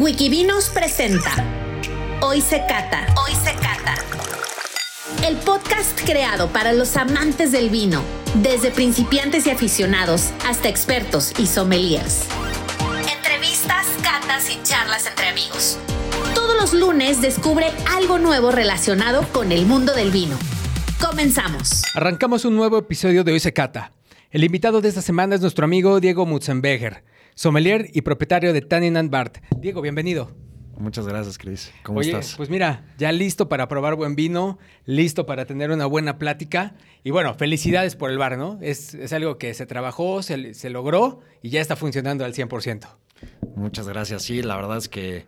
Wikivinos presenta Hoy se cata. Hoy se cata. El podcast creado para los amantes del vino, desde principiantes y aficionados hasta expertos y sommeliers. Entrevistas, catas y charlas entre amigos. Todos los lunes descubre algo nuevo relacionado con el mundo del vino. Comenzamos. Arrancamos un nuevo episodio de Hoy se cata. El invitado de esta semana es nuestro amigo Diego Mutzenbeger, sommelier y propietario de Tannin and Bart. Diego, bienvenido. Muchas gracias, Chris. ¿Cómo Oye, estás? pues mira, ya listo para probar buen vino, listo para tener una buena plática. Y bueno, felicidades por el bar, ¿no? Es, es algo que se trabajó, se, se logró y ya está funcionando al 100%. Muchas gracias. Sí, la verdad es que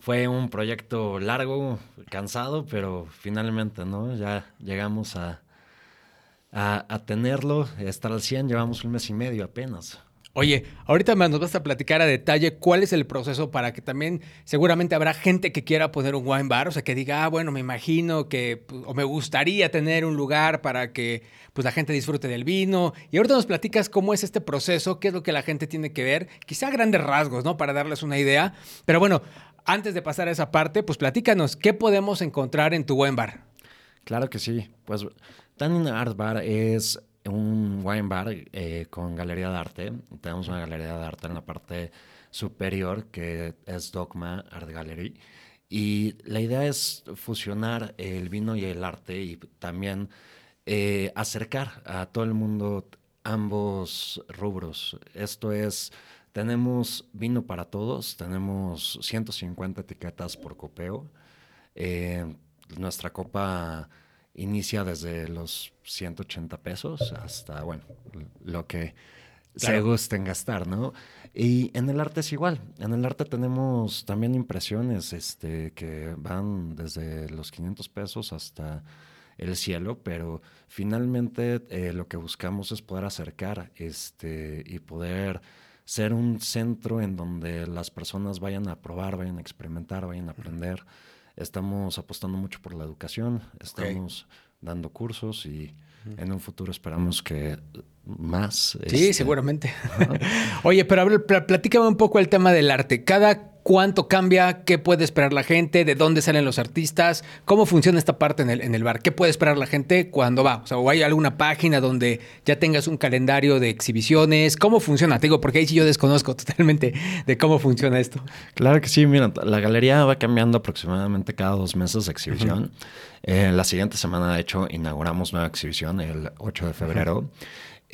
fue un proyecto largo, cansado, pero finalmente, ¿no? Ya llegamos a, a, a tenerlo, estar al 100. Llevamos un mes y medio apenas. Oye, ahorita nos vas a platicar a detalle cuál es el proceso para que también seguramente habrá gente que quiera poner un wine bar, o sea, que diga, ah, bueno, me imagino que, pues, o me gustaría tener un lugar para que pues la gente disfrute del vino. Y ahorita nos platicas cómo es este proceso, qué es lo que la gente tiene que ver, quizá grandes rasgos, ¿no? Para darles una idea. Pero bueno, antes de pasar a esa parte, pues platícanos, ¿qué podemos encontrar en tu wine bar? Claro que sí. Pues Tannin Art Bar es un wine bar eh, con galería de arte. Tenemos una galería de arte en la parte superior que es Dogma Art Gallery. Y la idea es fusionar el vino y el arte y también eh, acercar a todo el mundo ambos rubros. Esto es, tenemos vino para todos, tenemos 150 etiquetas por copeo. Eh, nuestra copa inicia desde los 180 pesos hasta, bueno, lo que Claro. se gusten gastar, ¿no? Y en el arte es igual. En el arte tenemos también impresiones este, que van desde los 500 pesos hasta el cielo, pero finalmente eh, lo que buscamos es poder acercar este, y poder ser un centro en donde las personas vayan a probar, vayan a experimentar, vayan a aprender. Estamos apostando mucho por la educación, estamos dando cursos y en un futuro esperamos que más. Sí, este, seguramente. Oye, pero a ver, pl- platícame un poco el tema del arte. ¿Cada cuánto cambia? ¿Qué puede esperar la gente? ¿De dónde salen los artistas? ¿Cómo funciona esta parte en el, en el bar? ¿Qué puede esperar la gente cuando va? O sea, ¿o hay alguna página donde ya tengas un calendario de exhibiciones? ¿Cómo funciona? Te digo, porque ahí sí yo desconozco totalmente de cómo funciona esto. Claro que sí, mira, la galería va cambiando aproximadamente cada dos meses de exhibición. Eh, la siguiente semana, de hecho, inauguramos nueva exhibición el 8 de febrero.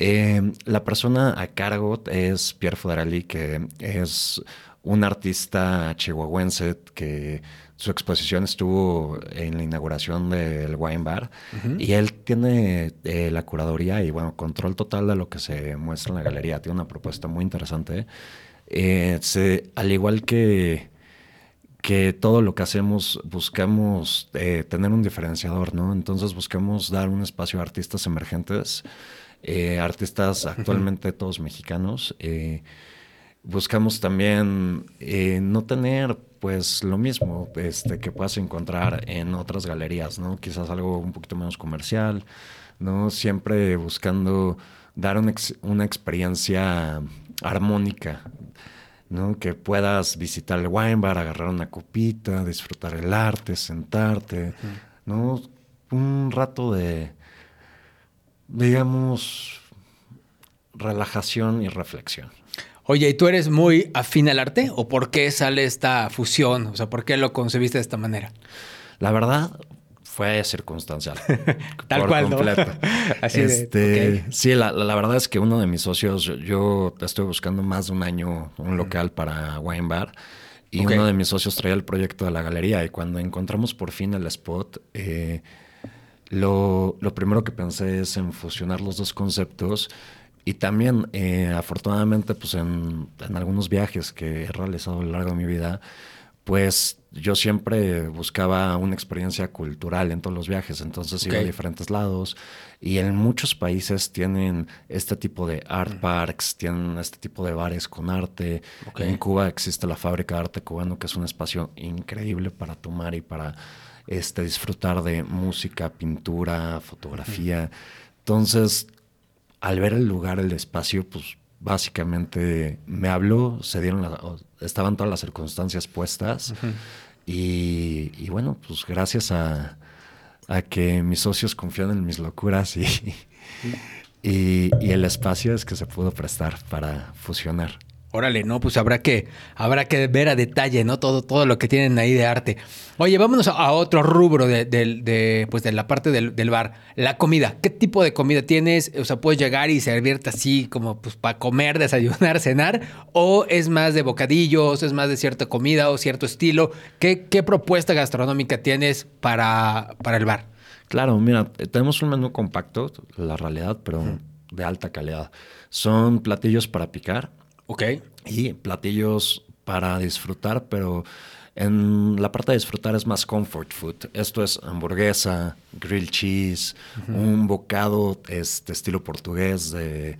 Eh, la persona a cargo es Pierre Foderelli, que es un artista chihuahuense que su exposición estuvo en la inauguración del Wine Bar y él tiene eh, la curaduría y bueno, control total de lo que se muestra en la galería. Tiene una propuesta muy interesante. Eh, se- al igual que, que todo lo que hacemos, buscamos eh, tener un diferenciador, ¿no? Entonces buscamos dar un espacio a artistas emergentes, artistas actualmente todos mexicanos. Buscamos también eh, no tener pues lo mismo este, que puedas encontrar en otras galerías, ¿no? Quizás algo un poquito menos comercial, ¿no? Siempre buscando dar una, una experiencia armónica, ¿no? Que puedas visitar el wine bar, agarrar una copita, disfrutar el arte, sentarte, ¿no? Un rato de, digamos, relajación y reflexión. Oye, ¿y tú eres muy afín al arte? ¿O por qué sale esta fusión? O sea, ¿por qué lo concebiste de esta manera? La verdad fue circunstancial. Tal por cual, ¿no? completo. Así de, Este. Sí, la, la- verdad es que uno de mis socios, yo, estoy buscando más de un año un local para Wine Bar. Y uno de mis socios traía el proyecto de la galería. Y cuando encontramos por fin el spot, eh, lo, lo primero que pensé es en fusionar los dos conceptos. Y también, eh, afortunadamente, pues en, en algunos viajes que he realizado a lo largo de mi vida, pues yo siempre buscaba una experiencia cultural en todos los viajes. Entonces iba a diferentes lados. Y en muchos países tienen este tipo de art parks, tienen este tipo de bares con arte. En Cuba existe la Fábrica de Arte Cubano, que es un espacio increíble para tomar y para este, disfrutar de música, pintura, fotografía. Entonces, al ver el lugar, el espacio, pues básicamente me habló, se dieron la- estaban todas las circunstancias puestas y, y bueno, pues gracias a, a que mis socios confían en mis locuras y, y, y el espacio es que se pudo prestar para fusionar. Órale, no, pues habrá que, habrá que ver a detalle, ¿no? Todo, todo lo que tienen ahí de arte. Oye, vámonos a, a otro rubro de, pues de la parte del, del bar. La comida. ¿Qué tipo de comida tienes? O sea, ¿puedes llegar y servirte así como pues para comer, desayunar, cenar? ¿O es más de bocadillos? ¿Es más de cierta comida o cierto estilo? ¿Qué, qué propuesta gastronómica tienes para, para el bar? Claro, mira, eh, tenemos un menú compacto, la realidad, pero de alta calidad. Son platillos para picar Ok. y platillos para disfrutar, pero en la parte de disfrutar es más comfort food. Esto es hamburguesa, grill cheese, un bocado este, estilo portugués de,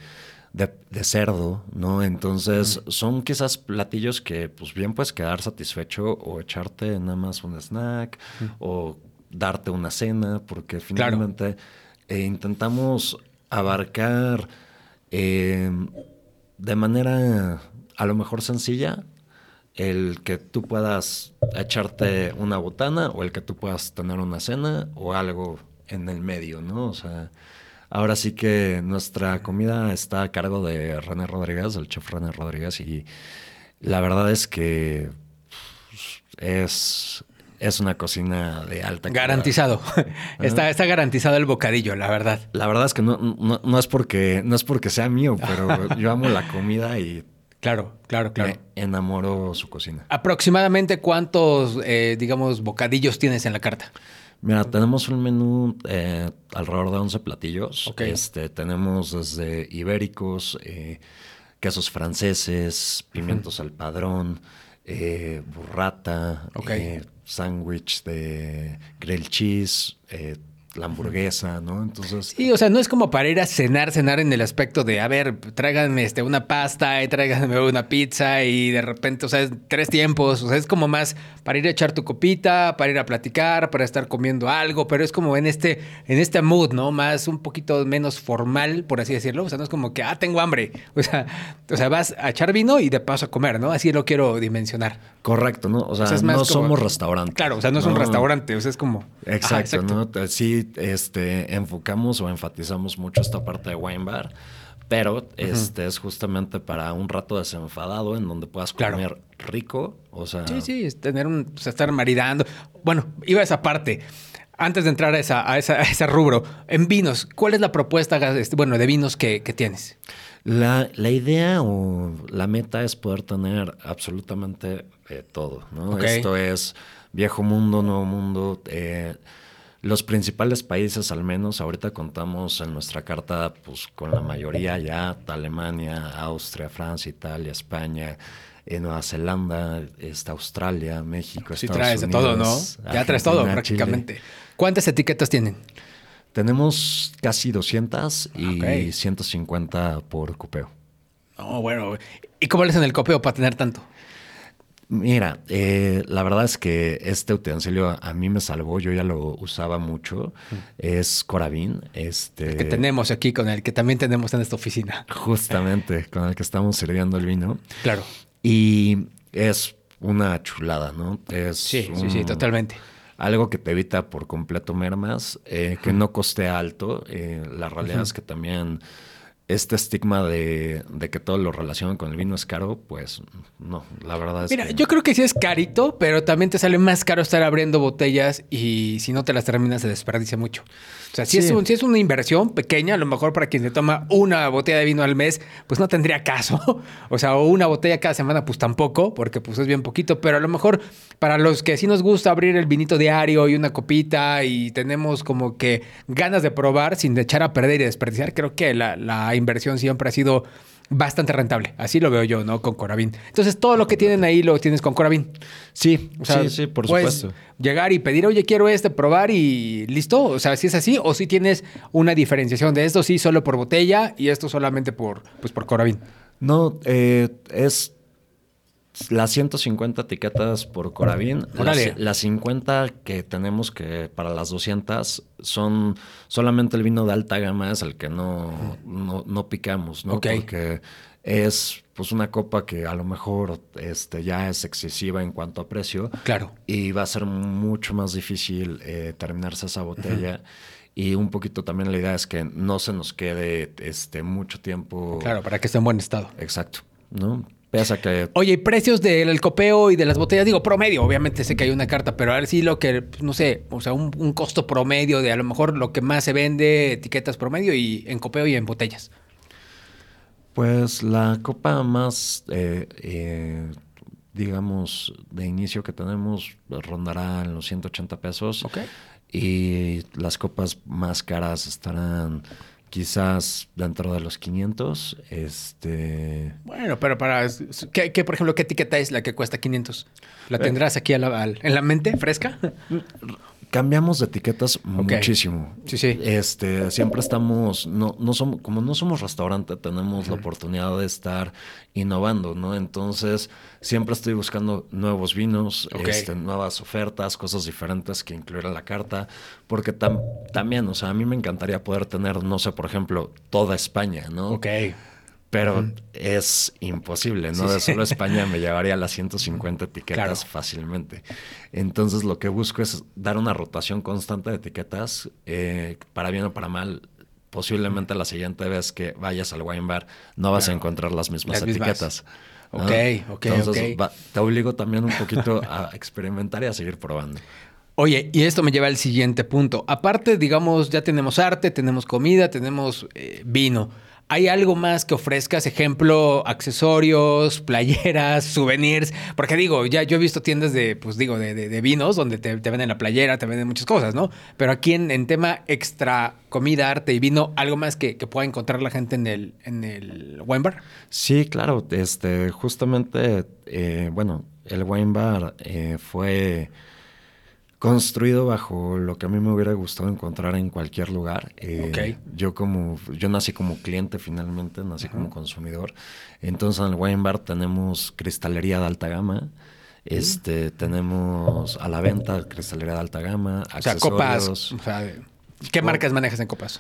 de- de cerdo, ¿no? Entonces son quizás platillos que pues bien puedes quedar satisfecho o echarte nada más un snack o darte una cena, porque Claro. finalmente eh, intentamos abarcar eh, de manera a lo mejor sencilla el que tú puedas echarte una botana o el que tú puedas tener una cena o algo en el medio, ¿no? O sea, ahora sí que nuestra comida está a cargo de René Rodríguez, el chef René Rodríguez, y la verdad es que pues, es, es una cocina de alta calidad. Garantizado. está, está garantizado el bocadillo, la verdad. La verdad es que no, no, no es porque no es porque sea mío, pero yo amo la comida y Claro, claro, claro. me enamoro su cocina. ¿Aproximadamente cuántos, eh, digamos, bocadillos tienes en la carta? Mira, tenemos un menú eh, alrededor de 11 platillos. Este, tenemos desde ibéricos, eh, quesos franceses, pimientos al padrón, burrata, Ok. Sándwich de grilled cheese, eh, la hamburguesa, ¿no? Entonces, Sí, o sea, no es como para ir a cenar, cenar en el aspecto de, a ver, tráiganme este, una pasta y tráiganme una pizza y de repente, o sea, es tres tiempos, o sea, es como más para ir a echar tu copita, para ir a platicar, para estar comiendo algo, pero es como en este, en este mood, ¿no? Más un poquito menos formal, por así decirlo, o sea, no es como que, ah, tengo hambre, o sea, o sea, vas a echar vino y de paso a comer, ¿no? Así lo quiero dimensionar. correcto, ¿no? O sea, O no como- somos restaurante. Claro, o sea, no es un restaurante, o sea, es como... Ajá, Exacto, ¿no? Te- Sí, este, enfocamos o enfatizamos mucho esta parte de wine bar, pero este es justamente para un rato desenfadado en donde puedas Claro. comer rico, o sea, Sí, sí, es tener un, o sea, estar maridando. Bueno, iba a esa parte. Antes de entrar a, esa, a, esa- a ese rubro, en vinos, ¿cuál es la propuesta este, bueno, de vinos que, que tienes? La, la idea o la meta es poder tener absolutamente eh, todo. Esto es viejo mundo, nuevo mundo. eh, los principales países, al menos, ahorita contamos en nuestra carta pues, con la mayoría ya, Alemania, Austria, Francia, Italia, España, eh, Nueva Zelanda, está Australia, México, Sí Estados traes de todo, ¿no? Ya traes todo Chile. prácticamente. ¿Cuántas etiquetas tienen? Tenemos casi 200 y Ok. 150 por cupeo. No, bueno. ¿Y cómo le hacen el copeo para tener tanto? Mira, eh, la verdad es que este utensilio a mí me salvó, yo ya lo usaba mucho. Es Coravin, este, Que tenemos aquí con el que también tenemos en esta oficina. justamente con el que estamos sirviendo el vino. Claro. Y es una chulada, ¿no? Es Sí, sí, sí, totalmente. Algo que te evita por completo mermas, eh, que no coste alto. Eh, la realidad es que también este estigma de, de que todo lo relacionado con el vino es caro, pues no, la verdad es Mira, que... yo creo que sí es carito, pero también te sale más caro estar abriendo botellas y si no te las terminas se desperdicia mucho. O sea, si, Sí. es, un- si es una inversión pequeña, a lo mejor para quien se toma una botella de vino al mes, pues no tendría caso. O sea, o una botella cada semana, pues tampoco, porque pues es bien poquito, pero a lo mejor para los que sí nos gusta abrir el vinito diario y una copita y tenemos como que ganas de probar sin echar a perder y desperdiciar, creo que la, la inversión siempre ha sido bastante rentable. Así lo veo yo, ¿no? Con Coravin. Entonces, todo lo que tienen ahí lo tienes con Coravin. Sí, O sea, sí, sí, por supuesto. Llegar y pedir, oye, quiero este, probar y listo. O sea, si es así, o si tienes una diferenciación de esto, sí, solo por botella y esto solamente por, pues, por Coravin. No, eh, es las 150 etiquetas por Coravin. Órale. Las, las 50 que tenemos que para las 200 son solamente el vino de alta gama, es el que no, no, no picamos, ¿no? Porque es pues una copa que a lo mejor este, ya es excesiva en cuanto a precio. Claro. Y va a ser mucho más difícil eh, terminarse esa botella. Y un poquito también la idea es que no se nos quede este, mucho tiempo. Claro, para que esté en buen estado. Exacto. ¿No? Que. Oye, ¿y precios del copeo y de las botellas? Digo, promedio, obviamente sé que hay una carta, pero a ver si lo que, pues, no sé, o sea, un, un, costo promedio de a lo mejor lo que más se vende, etiquetas promedio y en copeo y en botellas. Pues la copa más, eh, eh, digamos, de inicio que tenemos rondará en los 180 pesos. Ok. Y las copas más caras estarán quizás dentro de los 500. Este... Bueno, pero para... ¿qué, qué, por ejemplo, qué etiqueta es la que cuesta 500? ¿La tendrás aquí a la, a, en la mente, fresca? Cambiamos de etiquetas okay. muchísimo. Sí, sí. Este, siempre estamos, no, no somos, como no somos restaurante, tenemos uh -huh. la oportunidad de estar innovando, ¿no? Entonces, siempre estoy buscando nuevos vinos, okay. este, nuevas ofertas, cosas diferentes que incluir en la carta, porque tam también, o sea, a mí me encantaría poder tener, no sé, por ejemplo, toda España, ¿no? Ok. Pero mm. es imposible, ¿no? Sí, de sí. solo España me llevaría las 150 etiquetas Claro. fácilmente. Entonces lo que busco es dar una rotación constante de etiquetas, eh, para bien o para mal. Posiblemente la siguiente vez que vayas al wine bar no vas Claro. a encontrar las mismas Las mismas. etiquetas. ¿no? Ok, ok, Entonces ok. va- te obligo también un poquito a experimentar y a seguir probando. Oye, y esto me lleva al siguiente punto. Aparte, digamos, ya tenemos arte, tenemos comida, tenemos eh, vino. ¿Hay algo más que ofrezcas? Ejemplo, accesorios, playeras, souvenirs. Porque digo, ya yo he visto tiendas de, pues digo, de, de- vinos donde te, te venden la playera, te venden muchas cosas, ¿no? Pero aquí en, en tema extra comida, arte y vino, ¿algo más que, que pueda encontrar la gente en el, en el wine bar? Sí, claro. Este, justamente, eh, bueno, el wine bar eh, fue construido bajo lo que a mí me hubiera gustado encontrar en cualquier lugar. Eh, Ok. Yo como, yo nací como cliente finalmente, nací como consumidor. Entonces en el wine bar tenemos cristalería de alta gama. Este, tenemos a la venta cristalería de alta gama, O sea, copas. O sea, ¿qué marcas manejas en copas?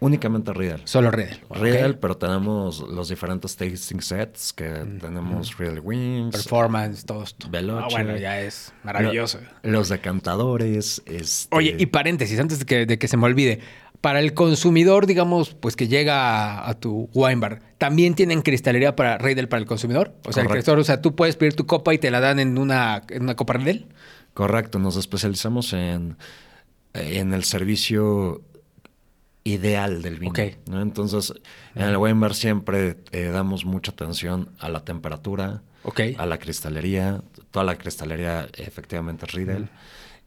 Únicamente Riedel. Solo Riedel. Riedel, pero tenemos los diferentes tasting sets que tenemos Riedel Wings, Performance, todo esto. Veloce. Ah, bueno, ya es maravilloso. lo- los decantadores. Este, Oye, y paréntesis, antes de que, de que se me olvide. Para el consumidor, digamos, pues que llega a, a tu wine bar, ¿también tienen cristalería para Riedel para el consumidor? O sea, el cristal, o sea, tú puedes pedir tu copa y te la dan en una, en una copa Riedel. Correcto, nos especializamos en, en el servicio ideal del vino. Ok. ¿no? Entonces, en el wine bar siempre eh, damos mucha atención a la temperatura, a la cristalería. Toda la cristalería efectivamente es Riedel.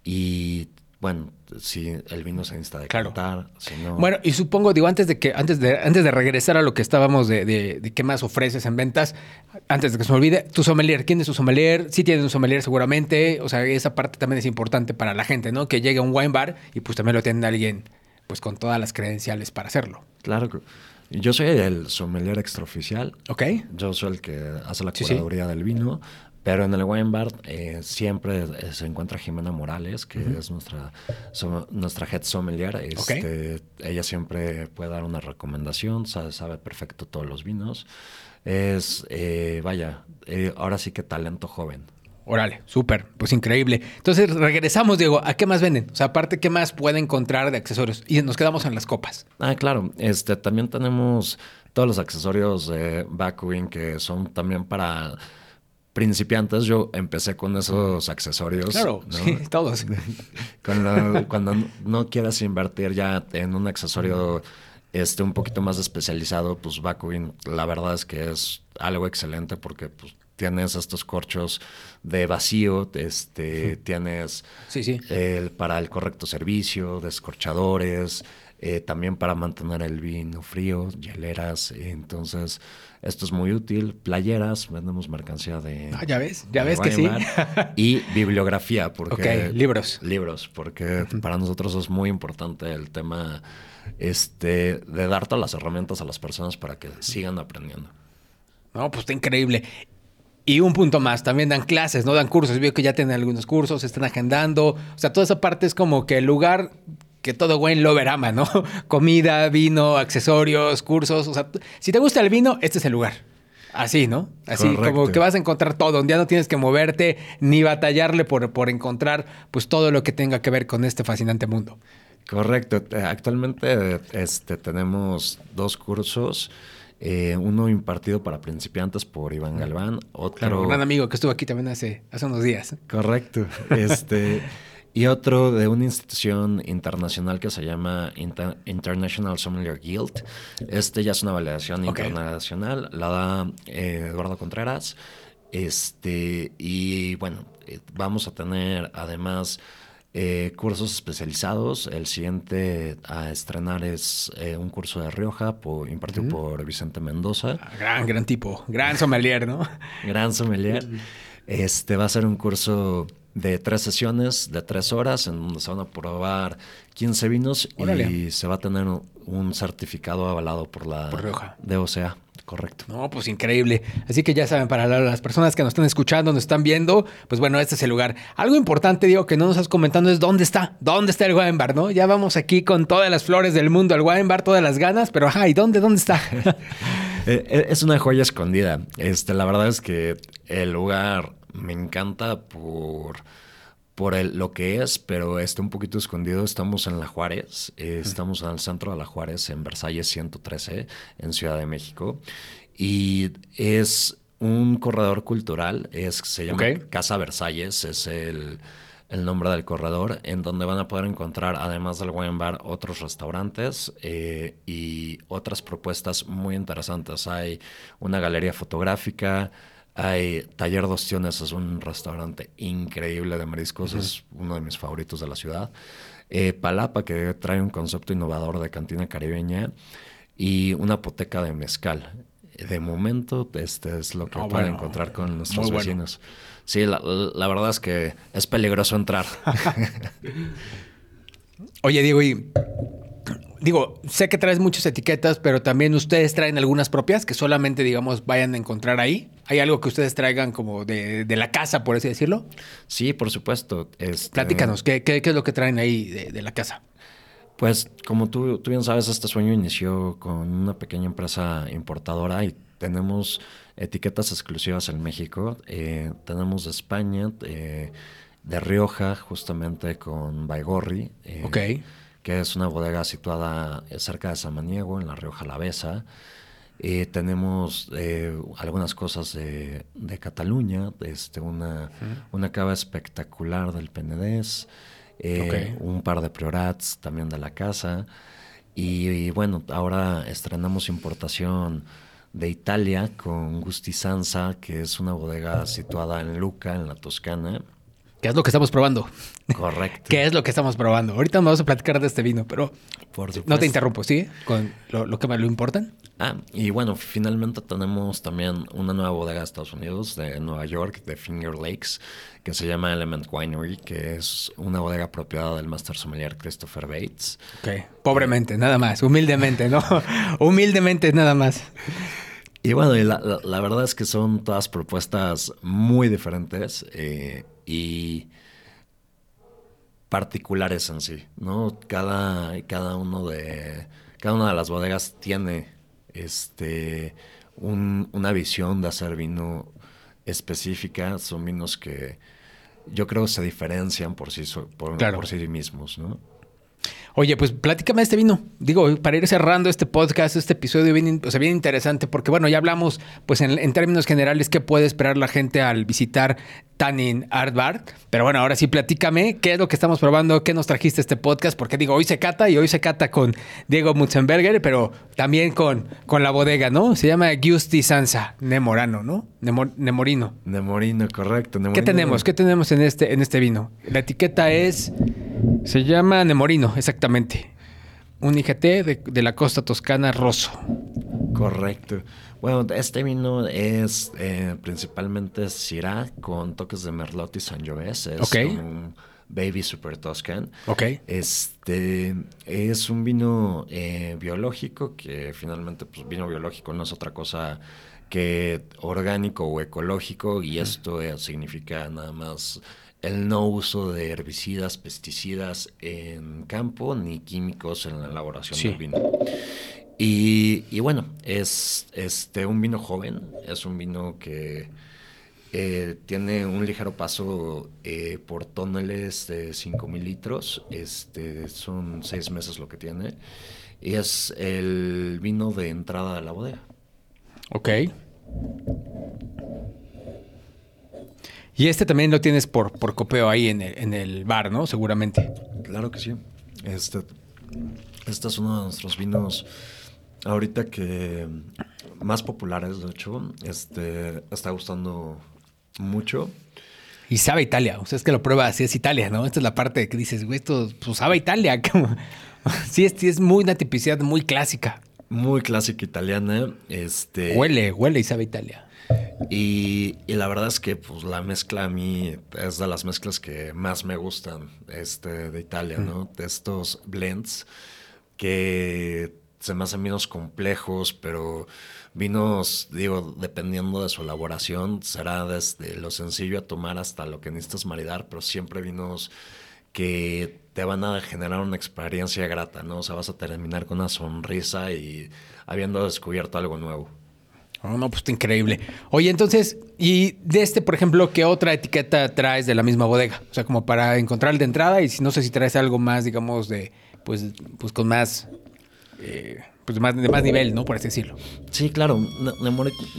Y bueno, si el vino se necesita Claro. decantar, si no... Bueno, y supongo, digo, antes de que, antes de, antes de regresar a lo que estábamos de, de, de qué más ofreces en ventas, antes de que se me olvide, tu sommelier, ¿quién es tu sommelier? Sí tienes un sommelier seguramente, o sea, esa parte también es importante para la gente, ¿no? Que llegue a un wine bar y pues también lo tiene alguien, pues con todas las credenciales para hacerlo. Claro que... Yo soy el sommelier extraoficial. ¿Ok? Yo soy el que hace la Sí, sí. curaduría del vino, pero en el wine bar eh, siempre eh, se encuentra Jimena Morales, que es nuestra, nuestra head sommelier. Este, Ella siempre puede dar una recomendación, sabe, sabe perfecto todos los vinos. Es, eh, vaya, eh, ahora sí que talento joven. Órale, súper, pues increíble. Entonces regresamos, Diego, ¿a qué más venden? O sea, aparte, ¿qué más puede encontrar de accesorios? Y nos quedamos en las copas. Ah, claro. Este, también tenemos todos los accesorios de Bakuin que son también para principiantes. Yo empecé con esos accesorios. Claro, ¿no? sí, todos. Cuando, cuando no quieras invertir ya en un accesorio este, un poquito más especializado, pues Bakuin, la verdad es que es algo excelente porque pues, tienes estos corchos de vacío, este, tienes Sí, sí. el- para el correcto servicio, descorchadores, eh, también para mantener el vino frío, hieleras. Entonces, esto es muy útil. Playeras, vendemos mercancía de. Ah, ya ves, ya ves que sí. Y bibliografía, porque. Ok, libros. Libros, porque para nosotros es muy importante el tema este, de dar todas las herramientas a las personas para que sigan aprendiendo. No, pues está increíble. Y un punto más, también dan clases, ¿no? Dan cursos. Veo que ya tienen algunos cursos, están agendando. O sea, toda esa parte es como que el lugar que todo buen lover ama, ¿no? Comida, vino, accesorios, cursos. O sea, si te gusta el vino, este es el lugar. Así, ¿no? Así como que vas a encontrar todo. Ya no tienes que moverte ni batallarle por, por encontrar pues todo lo que tenga que ver con este fascinante mundo. Correcto. Actualmente este, tenemos dos cursos. Eh, uno impartido para principiantes por Iván Galván, otro... Claro, un gran amigo que estuvo aquí también hace, hace unos días. Correcto. Este, y otro de una institución internacional que se llama International Sommelier Guild. Este ya es una validación internacional, la da eh, Eduardo Contreras. Este, y bueno, eh, vamos a tener además eh, cursos especializados. El siguiente a estrenar es un curso de Rioja impartido por Vicente Mendoza. Ah, gran, gran tipo, gran sommelier, ¿no? gran sommelier. Este va a ser un curso de tres sesiones de tres horas en donde se van a probar 15 vinos y se va a tener un certificado avalado por la por DOCA. Correcto. No, pues increíble. Así que ya saben, para las personas que nos están escuchando, nos están viendo, pues bueno, este es el lugar. Algo importante, digo, que no nos estás comentando es dónde está, dónde está el wine bar, ¿no? Ya vamos aquí con todas las flores del mundo al wine bar, todas las ganas, pero ajá, ¿y dónde, dónde está? Eh, eh, es una joya escondida. Este, la verdad es que el lugar me encanta por, por el, lo que es, pero está un poquito escondido. Estamos en La Juárez, eh, estamos en el centro de La Juárez, en Versalles 113, en Ciudad de México. Y es un corredor cultural, es, se llama Casa Versalles, es el, el, nombre del corredor, en donde van a poder encontrar, además del wine bar, otros restaurantes eh, y otras propuestas muy interesantes. Hay una galería fotográfica, hay Taller Dos Tiones, es un restaurante increíble de mariscos, es uno de mis favoritos de la ciudad. Eh, Palapa, que trae un concepto innovador de cantina caribeña. Y una apoteca de mezcal. De momento, este es lo que ah, pueden encontrar con nuestros vecinos. Sí, la, la, verdad es que es peligroso entrar. Oye, Diego, y digo, sé que traes muchas etiquetas, pero también ustedes traen algunas propias que solamente, digamos, vayan a encontrar ahí. ¿Hay algo que ustedes traigan como de, la casa, por así decirlo? Sí, por supuesto. Este... Platícanos, ¿qué, es lo que traen ahí de, la casa? Pues como tú, tú, bien sabes, este sueño inició con una pequeña empresa importadora y tenemos etiquetas exclusivas en México. Eh, tenemos de España, de, Rioja, justamente con Baigorri. Eh, ok que es una bodega situada cerca de Samaniego, en la Rioja Alavesa. Eh, tenemos eh, algunas cosas de, Cataluña, este, una, una cava espectacular del Penedés, eh, un par de priorats también de la casa. Y, bueno, ahora estrenamos importación de Italia con Gusti Sansa, que es una bodega situada en Luca, en la Toscana. ¿Qué es lo que estamos probando? Correcto. ¿Qué es lo que estamos probando? Ahorita vamos a platicar de este vino, pero no te interrumpo, ¿sí? Con lo, que me lo importan. Ah, y bueno, finalmente tenemos también una nueva bodega de Estados Unidos, de Nueva York, de Finger Lakes, que se llama Element Winery, que es una bodega propiedad del master sommelier Christopher Bates. Ok, pobremente, nada más, humildemente, ¿no? humildemente, nada más. Y bueno, la, verdad es que son todas propuestas muy diferentes. Eh, y particulares en sí, ¿no? Cada, cada uno de cada una de las bodegas tiene este una visión de hacer vino específica, son vinos que yo creo se diferencian por sí por, por sí mismos, ¿no? Oye, pues platícame este vino. Digo, para ir cerrando este podcast, este episodio bien, o sea, bien interesante, porque bueno, ya hablamos, pues en, términos generales, qué puede esperar la gente al visitar Tannin Art Bar. Pero bueno, ahora sí, platícame qué es lo que estamos probando, qué nos trajiste este podcast, porque digo, hoy se cata y hoy se cata con Diego Mutzenberger, pero también con, con la bodega, ¿no? Se llama Giusti Sansa, Nemorano, ¿no? Nemorino. Nemorino, correcto. ¿Qué tenemos? ¿Qué tenemos en este, en este vino? La etiqueta es se llama Nemorino, exactamente. Un IGT de, la costa toscana rosso. Correcto. Bueno, este vino es eh, principalmente Syrah con toques de Merlot y Sangiovese. Es un Baby Super Toscan. Ok. Este es un vino eh, biológico que finalmente, pues, vino biológico no es otra cosa que orgánico o ecológico y esto eh, significa nada más el no uso de herbicidas, pesticidas en campo ni químicos en la elaboración del vino. Y, bueno, es este, un vino joven, es un vino que eh, tiene un ligero paso eh, por tóneles de 5.000 litros, este, son seis meses lo que tiene, y es el vino de entrada de la bodega. Ok. Y este también lo tienes por, por copeo ahí en el, en el bar, ¿no? Seguramente. Claro que sí. Este, este es uno de nuestros vinos ahorita que más populares, de hecho. Este está gustando mucho. Y sabe Italia. O sea, es que lo prueba así, es Italia, ¿no? Esta es la parte que dices, güey, esto pues, sabe Italia. sí, es, es muy una tipicidad muy clásica. Muy clásica italiana. Este... Huele, huele y sabe Italia. Y, la verdad es que pues, la mezcla a mí es de las mezclas que más me gustan este, de Italia, ¿no? De estos blends que se me hacen vinos complejos, pero vinos, digo, dependiendo de su elaboración, será desde lo sencillo a tomar hasta lo que necesitas maridar, pero siempre vinos que te van a generar una experiencia grata, ¿no? O sea, vas a terminar con una sonrisa y habiendo descubierto algo nuevo. Oh, no, pues está increíble. Oye, entonces, y de este, por ejemplo, ¿qué otra etiqueta traes de la misma bodega? O sea, como para encontrar de entrada y si no sé si traes algo más, digamos, de, pues, pues con más, eh, pues más, de más nivel, ¿no? Por así decirlo. Sí, claro.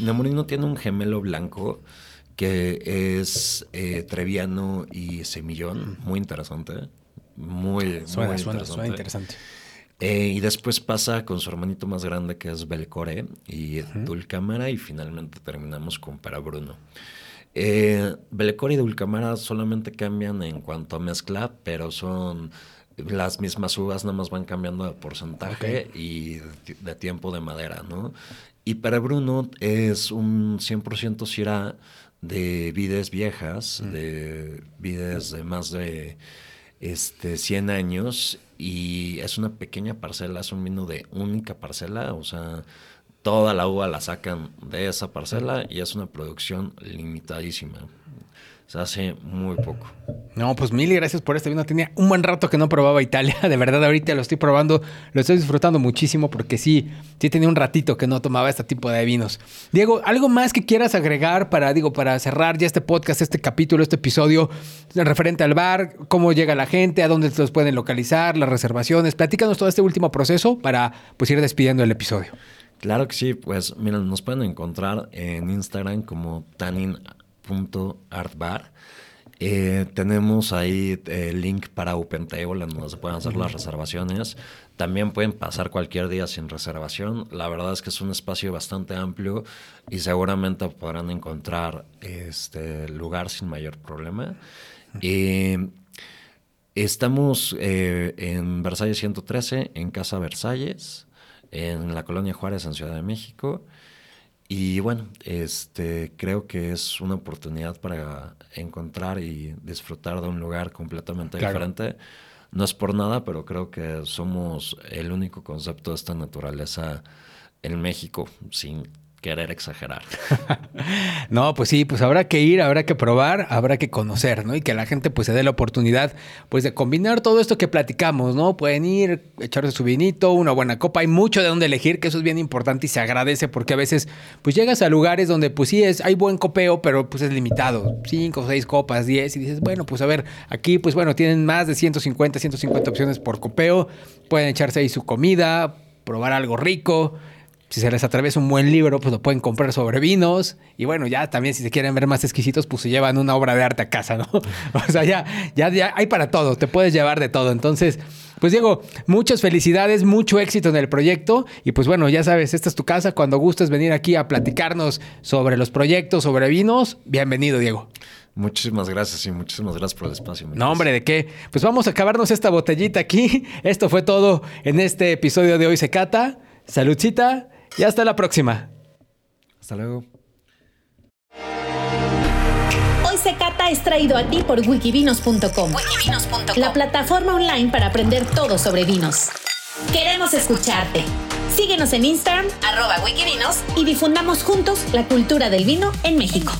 Nemorino tiene un gemelo blanco que es eh, Treviano y Semillón. Muy interesante. Muy, suena, suena interesante. Eh, y después pasa con su hermanito más grande que es Belcore y Dulcamara y finalmente terminamos con Parabruno. Eh, Belcore y Dulcamara solamente cambian en cuanto a mezcla, pero son las mismas uvas, nada más van cambiando de porcentaje y de, tiempo de madera, ¿no? Y Parabruno es un 100% Syrah de vides viejas, de vides de más de este, 100 años y es una pequeña parcela, es un vino de única parcela, o sea, toda la uva la sacan de esa parcela y es una producción limitadísima. Se hace muy poco. No, pues mil gracias por este vino. Tenía un buen rato que no probaba Italia. De verdad, ahorita lo estoy probando. Lo estoy disfrutando muchísimo porque sí, sí tenía un ratito que no tomaba este tipo de vinos. Diego, ¿algo más que quieras agregar para, digo, para cerrar ya este podcast, este capítulo, este episodio referente al bar? ¿Cómo llega la gente? ¿A dónde los pueden localizar? ¿Las reservaciones? Platícanos todo este último proceso para pues ir despidiendo el episodio. Claro que sí, pues miren, nos pueden encontrar en Instagram como Tanin artbar Eh, tenemos ahí el link para OpenTable en donde se pueden hacer las reservaciones. También pueden pasar cualquier día sin reservación. La verdad es que es un espacio bastante amplio y seguramente podrán encontrar este lugar sin mayor problema. estamos eh, en Versalles 113, en Casa Versalles, en la Colonia Juárez, en Ciudad de México. Y bueno, este, creo que es una oportunidad para encontrar y disfrutar de un lugar completamente diferente. No es por nada, pero creo que somos el único concepto de esta naturaleza en México, sin querer exagerar. no, pues sí, pues habrá que ir, habrá que probar, habrá que conocer, ¿no? Y que la gente pues se dé la oportunidad pues de combinar todo esto que platicamos, ¿no? Pueden ir, echarse su vinito, una buena copa, hay mucho de dónde elegir, que eso es bien importante y se agradece porque a veces pues llegas a lugares donde pues sí es, hay buen copeo, pero pues es limitado, cinco, seis copas, diez, y dices, bueno, pues a ver, aquí pues bueno, tienen más de 150, 150 opciones por copeo, pueden echarse ahí su comida, probar algo rico, si se les atraviesa un buen libro, pues lo pueden comprar sobre vinos. Y bueno, ya también si se quieren ver más exquisitos, pues se llevan una obra de arte a casa, ¿no? o sea, ya, ya, ya hay para todo, te puedes llevar de todo. Entonces, pues Diego, muchas felicidades, mucho éxito en el proyecto. Y pues bueno, ya sabes, esta es tu casa. Cuando gustes venir aquí a platicarnos sobre los proyectos, sobre vinos, bienvenido, Diego. Muchísimas gracias y muchísimas gracias por el espacio. No, hombre, ¿de qué? Pues vamos a acabarnos esta botellita aquí. Esto fue todo en este episodio de Hoy se cata. Saludcita y hasta la próxima. Hasta luego. Hoy se cata es traído a ti por wikivinos.com, la plataforma online para aprender todo sobre vinos. Queremos escucharte. Síguenos en Instagram, arroba wikivinos, y difundamos juntos la cultura del vino en México.